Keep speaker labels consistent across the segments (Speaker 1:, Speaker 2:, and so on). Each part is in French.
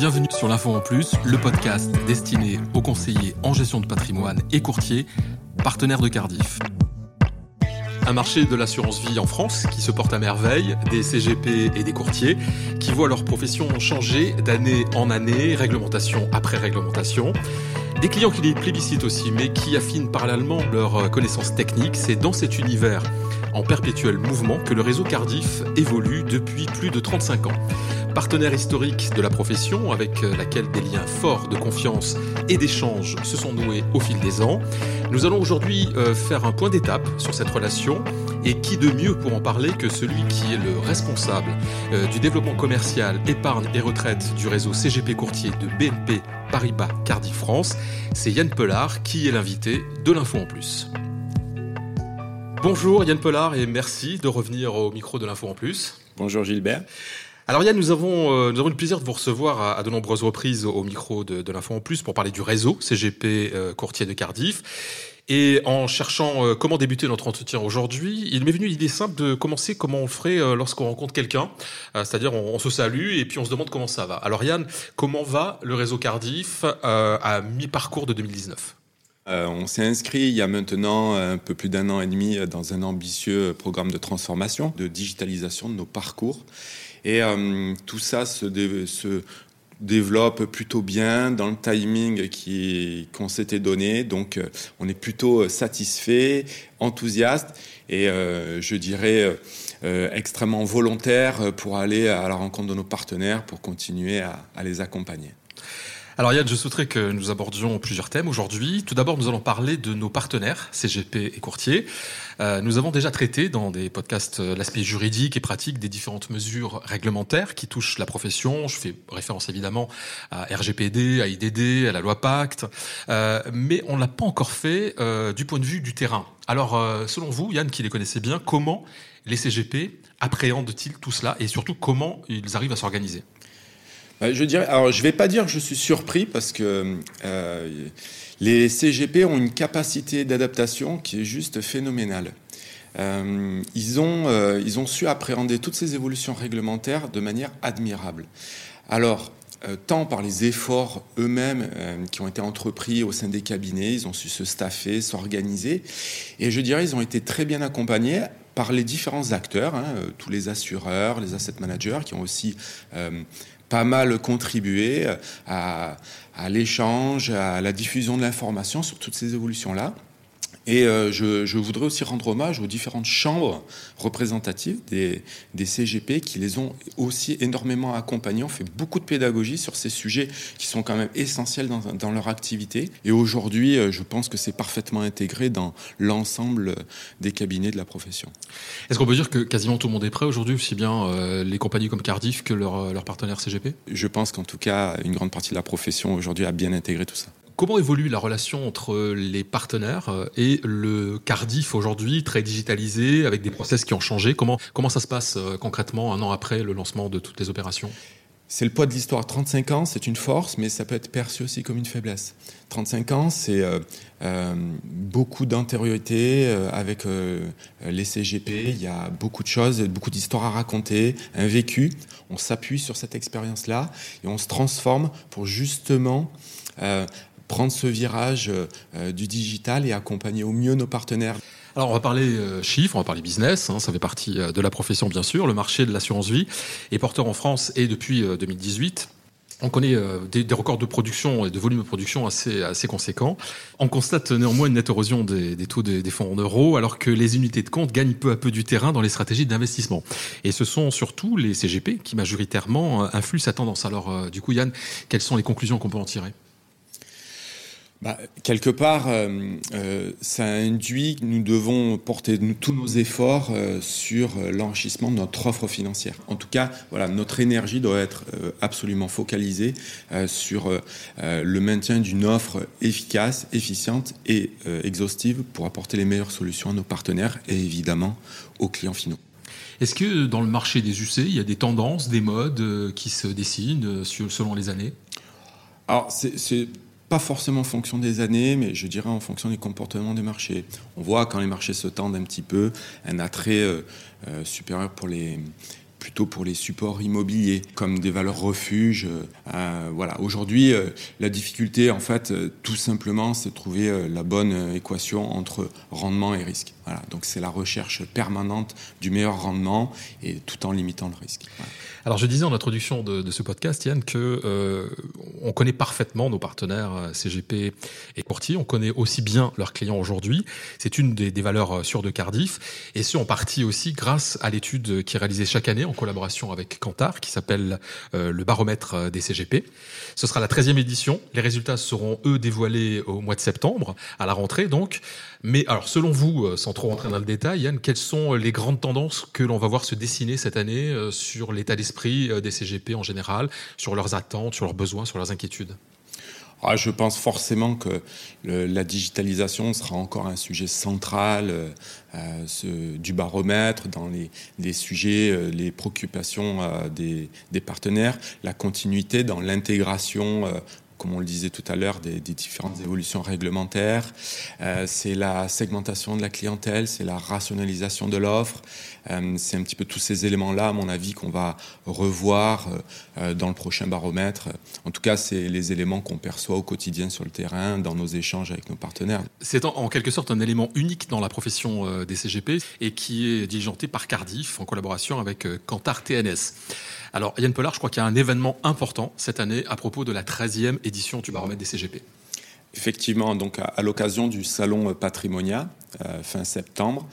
Speaker 1: bienvenue sur l'Info en Plus, le podcast destiné aux conseillers en gestion de patrimoine et courtiers, partenaires de Cardiff. Un marché de l'assurance vie en France qui se porte à merveille, des CGP et des courtiers qui voient leur profession changer d'année en année, réglementation après réglementation. Des clients qui les plébiscitent aussi, mais qui affinent parallèlement leurs connaissances techniques. C'est dans cet univers en perpétuel mouvement que le réseau Cardiff évolue depuis plus de 35 ans. Partenaire historique de la profession avec laquelle des liens forts de confiance et d'échange se sont noués au fil des ans, nous allons aujourd'hui euh, faire un point d'étape sur cette relation et qui de mieux pour en parler que celui qui est le responsable euh, du développement commercial, épargne et retraite du réseau CGP Courtier de BNP Paribas Cardiff France, c'est Yann Pelard qui est l'invité de l'Info en Plus. Bonjour Yann Pelard et merci de revenir au micro de l'Info en Plus.
Speaker 2: Bonjour Gilbert.
Speaker 1: Alors Yann, nous avons, euh, nous avons le plaisir de vous recevoir à, de nombreuses reprises au, micro de, l'Info en Plus pour parler du réseau CGP euh, Courtier de Cardiff. Et en cherchant euh, comment débuter notre entretien aujourd'hui, il m'est venu l'idée simple de commencer comment on ferait lorsqu'on rencontre quelqu'un. C'est-à-dire, on, se salue et puis on se demande comment ça va. Alors Yann, comment va le réseau Cardiff à mi-parcours de 2019
Speaker 2: euh, on s'est inscrit il y a maintenant un peu plus d'un an et demi dans un ambitieux programme de transformation, de digitalisation de nos parcours. Et euh, tout ça se, dé se, développe plutôt bien dans le timing qu'on s'était donné. Donc, euh, on est plutôt satisfait, enthousiaste et euh, je dirais euh, extrêmement volontaire pour aller à la rencontre de nos partenaires pour continuer à les accompagner.
Speaker 1: Alors Yann, je souhaiterais que nous abordions plusieurs thèmes aujourd'hui. Tout d'abord, nous allons parler de nos partenaires, CGP et courtiers. Euh, nous avons déjà traité dans des podcasts euh, l'aspect juridique et pratique des différentes mesures réglementaires qui touchent la profession. Je fais référence évidemment à RGPD, à IDD, à la loi Pacte, euh, mais on ne l'a pas encore fait euh, du point de vue du terrain. Alors, selon vous, Yann, qui les connaissez bien, comment les CGP appréhendent-ils tout cela et surtout comment ils arrivent à s'organiser?
Speaker 2: Je dirais, alors je vais pas dire que je suis surpris parce que euh, les CGP ont une capacité d'adaptation qui est juste phénoménale. Euh, ils, ont, euh, ils ont su appréhender toutes ces évolutions réglementaires de manière admirable. Alors, euh, tant par les efforts eux-mêmes euh, qui ont été entrepris au sein des cabinets, ils ont su se staffer, s'organiser, et je dirais ils ont été très bien accompagnés par les différents acteurs, hein, euh, tous les assureurs, les asset managers qui ont aussi euh, pas mal contribué à, l'échange, à la diffusion de l'information sur toutes ces évolutions-là. Et euh, je, je, voudrais aussi rendre hommage aux différentes chambres représentatives des, des, CGP qui les ont aussi énormément accompagnés. On fait beaucoup de pédagogie sur ces sujets qui sont quand même essentiels dans, dans leur activité. Et aujourd'hui, euh, je pense que c'est parfaitement intégré dans l'ensemble des cabinets de la profession.
Speaker 1: Est-ce qu'on peut dire que quasiment tout le monde est prêt aujourd'hui, aussi bien euh, les compagnies comme Cardiff que leurs leur partenaires CGP
Speaker 2: Je pense qu'en tout cas, une grande partie de la profession aujourd'hui a bien intégré tout ça.
Speaker 1: Comment évolue la relation entre les partenaires et le Cardiff aujourd'hui, très digitalisé, avec des process qui ont changé? Comment, comment ça se passe euh, concrètement un an après le lancement de toutes les opérations?
Speaker 2: C'est le poids de l'histoire. 35 ans, c'est une force, mais ça peut être perçu aussi comme une faiblesse. 35 ans, c'est euh, euh, beaucoup d'antériorité euh, avec euh, les CGP. Il y a beaucoup de choses, beaucoup d'histoires à raconter, un vécu. On s'appuie sur cette expérience-là et on se transforme pour justement euh, prendre ce virage euh, du digital et accompagner au mieux nos partenaires.
Speaker 1: Alors on va parler euh, chiffres, on va parler business, hein, ça fait partie euh, de la profession bien sûr. Le marché de l'assurance vie est porteur en France et depuis euh, 2018. On connaît euh, des, records de production et de volume de production assez, conséquents. On constate néanmoins une nette érosion des, taux des, des, fonds en euros, alors que les unités de compte gagnent peu à peu du terrain dans les stratégies d'investissement. Et ce sont surtout les CGP qui majoritairement influent cette tendance. Alors, euh, du coup, Yann, quelles sont les conclusions qu'on peut en tirer?
Speaker 2: Bah, quelque part, euh, euh, ça induit que nous devons porter nous, tous nos efforts euh, sur l'enrichissement de notre offre financière. En tout cas, voilà, notre énergie doit être absolument focalisée sur le maintien d'une offre efficace, efficiente et exhaustive pour apporter les meilleures solutions à nos partenaires et évidemment aux clients finaux.
Speaker 1: Est-ce que dans le marché des UC, il y a des tendances, des modes qui se dessinent selon les années?
Speaker 2: Alors, c'est pas forcément en fonction des années, mais je dirais en fonction des comportements des marchés. On voit quand les marchés se tendent un petit peu, un attrait euh, euh, supérieur pour les, plutôt pour les supports immobiliers, comme des valeurs refuges. Euh, voilà. Aujourd'hui, euh, la difficulté, en fait, euh, tout simplement, c'est de trouver la bonne équation entre rendement et risque. Voilà. Donc c'est la recherche permanente du meilleur rendement et tout en limitant le risque.
Speaker 1: Alors je disais en introduction de, ce podcast, Yann, que euh, on connaît parfaitement nos partenaires euh, CGP et courtiers. On connaît aussi bien leurs clients aujourd'hui. C'est une des, valeurs euh, sûres de Cardiff, et ce en partie aussi grâce à l'étude qui est réalisée chaque année en collaboration avec Kantar, qui s'appelle le baromètre des CGP. Ce sera la 13e édition. Les résultats seront eux dévoilés au mois de septembre, à la rentrée donc. Mais alors selon vous, sans trop rentrer dans le détail, Yann, quelles sont les grandes tendances que l'on va voir se dessiner cette année sur l'état d'esprit euh, des CGP en général, sur leurs attentes, sur leurs besoins, sur leurs inquiétudes?
Speaker 2: Ah, je pense forcément que la digitalisation sera encore un sujet central euh, euh, du baromètre dans les, sujets, les préoccupations des, partenaires, la continuité dans l'intégration comme on le disait tout à l'heure, des, différentes évolutions réglementaires. Euh, c'est la segmentation de la clientèle, c'est la rationalisation de l'offre. Euh, c'est un petit peu tous ces éléments-là, à mon avis, qu'on va revoir euh, dans le prochain baromètre. En tout cas, c'est les éléments qu'on perçoit au quotidien sur le terrain, dans nos échanges avec nos partenaires.
Speaker 1: C'est en, quelque sorte un élément unique dans la profession des CGP et qui est diligenté par Cardiff en collaboration avec Kantar TNS. Alors, Yann Pollard, je crois qu'il y a un événement important cette année à propos de la 13e édition du baromètre des CGP.
Speaker 2: Effectivement, donc à, l'occasion du salon Patrimonia, euh, fin septembre,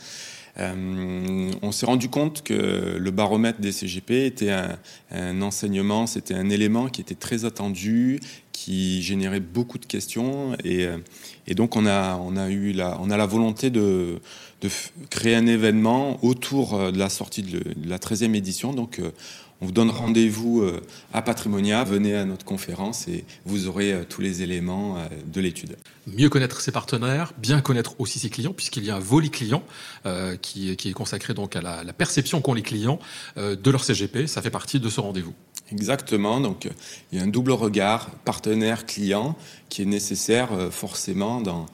Speaker 2: euh, on s'est rendu compte que le baromètre des CGP était un, enseignement, c'était un élément qui était très attendu, qui générait beaucoup de questions, et, euh, donc on a, on a eu la, on a la volonté de, créer un événement autour de la sortie de, la 13e édition. Donc on vous donne rendez-vous euh, à Patrimonia, venez à notre conférence et vous aurez euh, tous les éléments euh, de l'étude.
Speaker 1: Mieux connaître ses partenaires, bien connaître aussi ses clients, puisqu'il y a un volet client qui, est consacré donc à la, perception qu'ont les clients de leur CGP. Ça fait partie de ce rendez-vous.
Speaker 2: Exactement. Donc, il y a un double regard partenaire-client qui est nécessaire forcément dans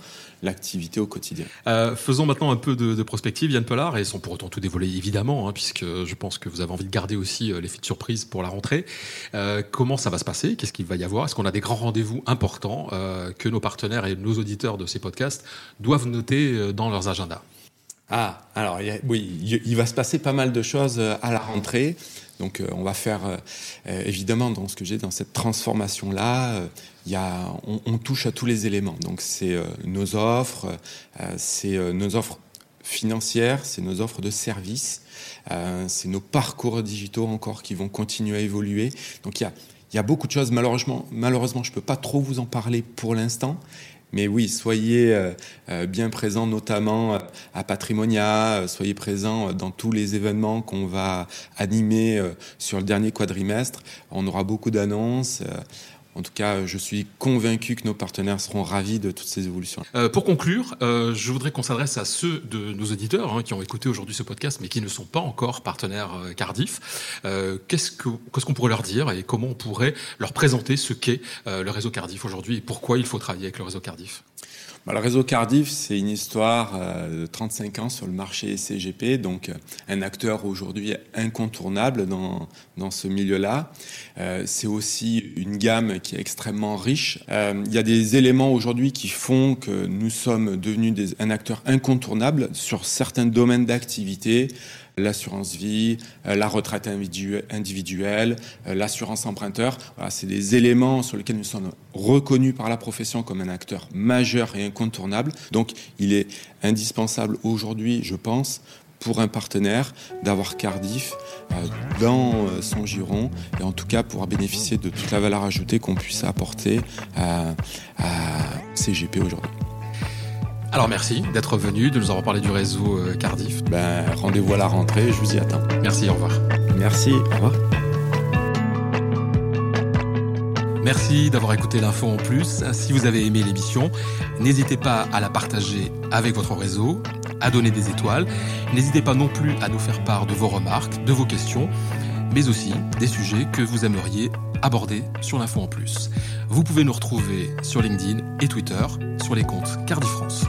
Speaker 2: l'activité au quotidien.
Speaker 1: Euh, faisons maintenant un peu de, prospective, Yann Pollard, et sans pour autant tout dévoiler évidemment, hein, puisque je pense que vous avez envie de garder aussi euh, l'effet de surprise pour la rentrée. Euh, comment ça va se passer? Qu'est-ce qu'il va y avoir? Est-ce qu'on a des grands rendez-vous importants que nos partenaires et nos auditeurs de ces podcasts doivent noter dans leurs agendas?
Speaker 2: Ah, alors oui, il va se passer pas mal de choses à la rentrée. Donc euh, on va faire euh, euh, évidemment dans ce que j'ai dans cette transformation là, il y on, touche à tous les éléments. Donc c'est nos offres, c'est nos offres financières, c'est nos offres de services, c'est nos parcours digitaux encore qui vont continuer à évoluer. Donc il y a, y a beaucoup de choses. Malheureusement, malheureusement, je peux pas trop vous en parler pour l'instant. Mais oui, soyez euh, euh, bien présents, notamment euh, à Patrimonia, soyez présents dans tous les événements qu'on va animer sur le dernier quadrimestre. On aura beaucoup d'annonces. En tout cas, je suis convaincu que nos partenaires seront ravis de toutes ces évolutions.
Speaker 1: Euh, pour conclure, euh, je voudrais qu'on s'adresse à ceux de nos auditeurs hein, qui ont écouté aujourd'hui ce podcast, mais qui ne sont pas encore partenaires euh, Cardiff. Qu'est-ce qu'on pourrait leur dire et comment on pourrait leur présenter ce qu'est le réseau Cardiff aujourd'hui et pourquoi il faut travailler avec le réseau Cardiff?
Speaker 2: Le réseau Cardiff, c'est une histoire euh, de 35 ans sur le marché CGP, donc euh, un acteur aujourd'hui incontournable dans, dans ce milieu-là. Euh, c'est aussi une gamme qui est extrêmement riche. il y a des éléments aujourd'hui qui font que nous sommes devenus un acteur incontournable sur certains domaines d'activité l'assurance vie, euh, la retraite individuelle, euh, l'assurance emprunteur. C'est des éléments sur lesquels nous sommes reconnus par la profession comme un acteur majeur et incontournable. Donc, il est indispensable aujourd'hui, je pense, pour un partenaire d'avoir Cardiff euh, dans son giron et en tout cas pouvoir bénéficier de toute la valeur ajoutée qu'on puisse apporter à CGP aujourd'hui.
Speaker 1: Alors merci d'être venu, de nous avoir parlé du réseau euh, Cardiff.
Speaker 2: Ben, rendez-vous à la rentrée, je vous y attends.
Speaker 1: Merci, au revoir.
Speaker 2: Merci, au revoir.
Speaker 1: Merci d'avoir écouté l'info en plus. Si vous avez aimé l'émission, n'hésitez pas à la partager avec votre réseau, à donner des étoiles. N'hésitez pas non plus à nous faire part de vos remarques, de vos questions, mais aussi des sujets que vous aimeriez aborder sur l'info en plus. Vous pouvez nous retrouver sur LinkedIn et Twitter sur les comptes Cardiff France.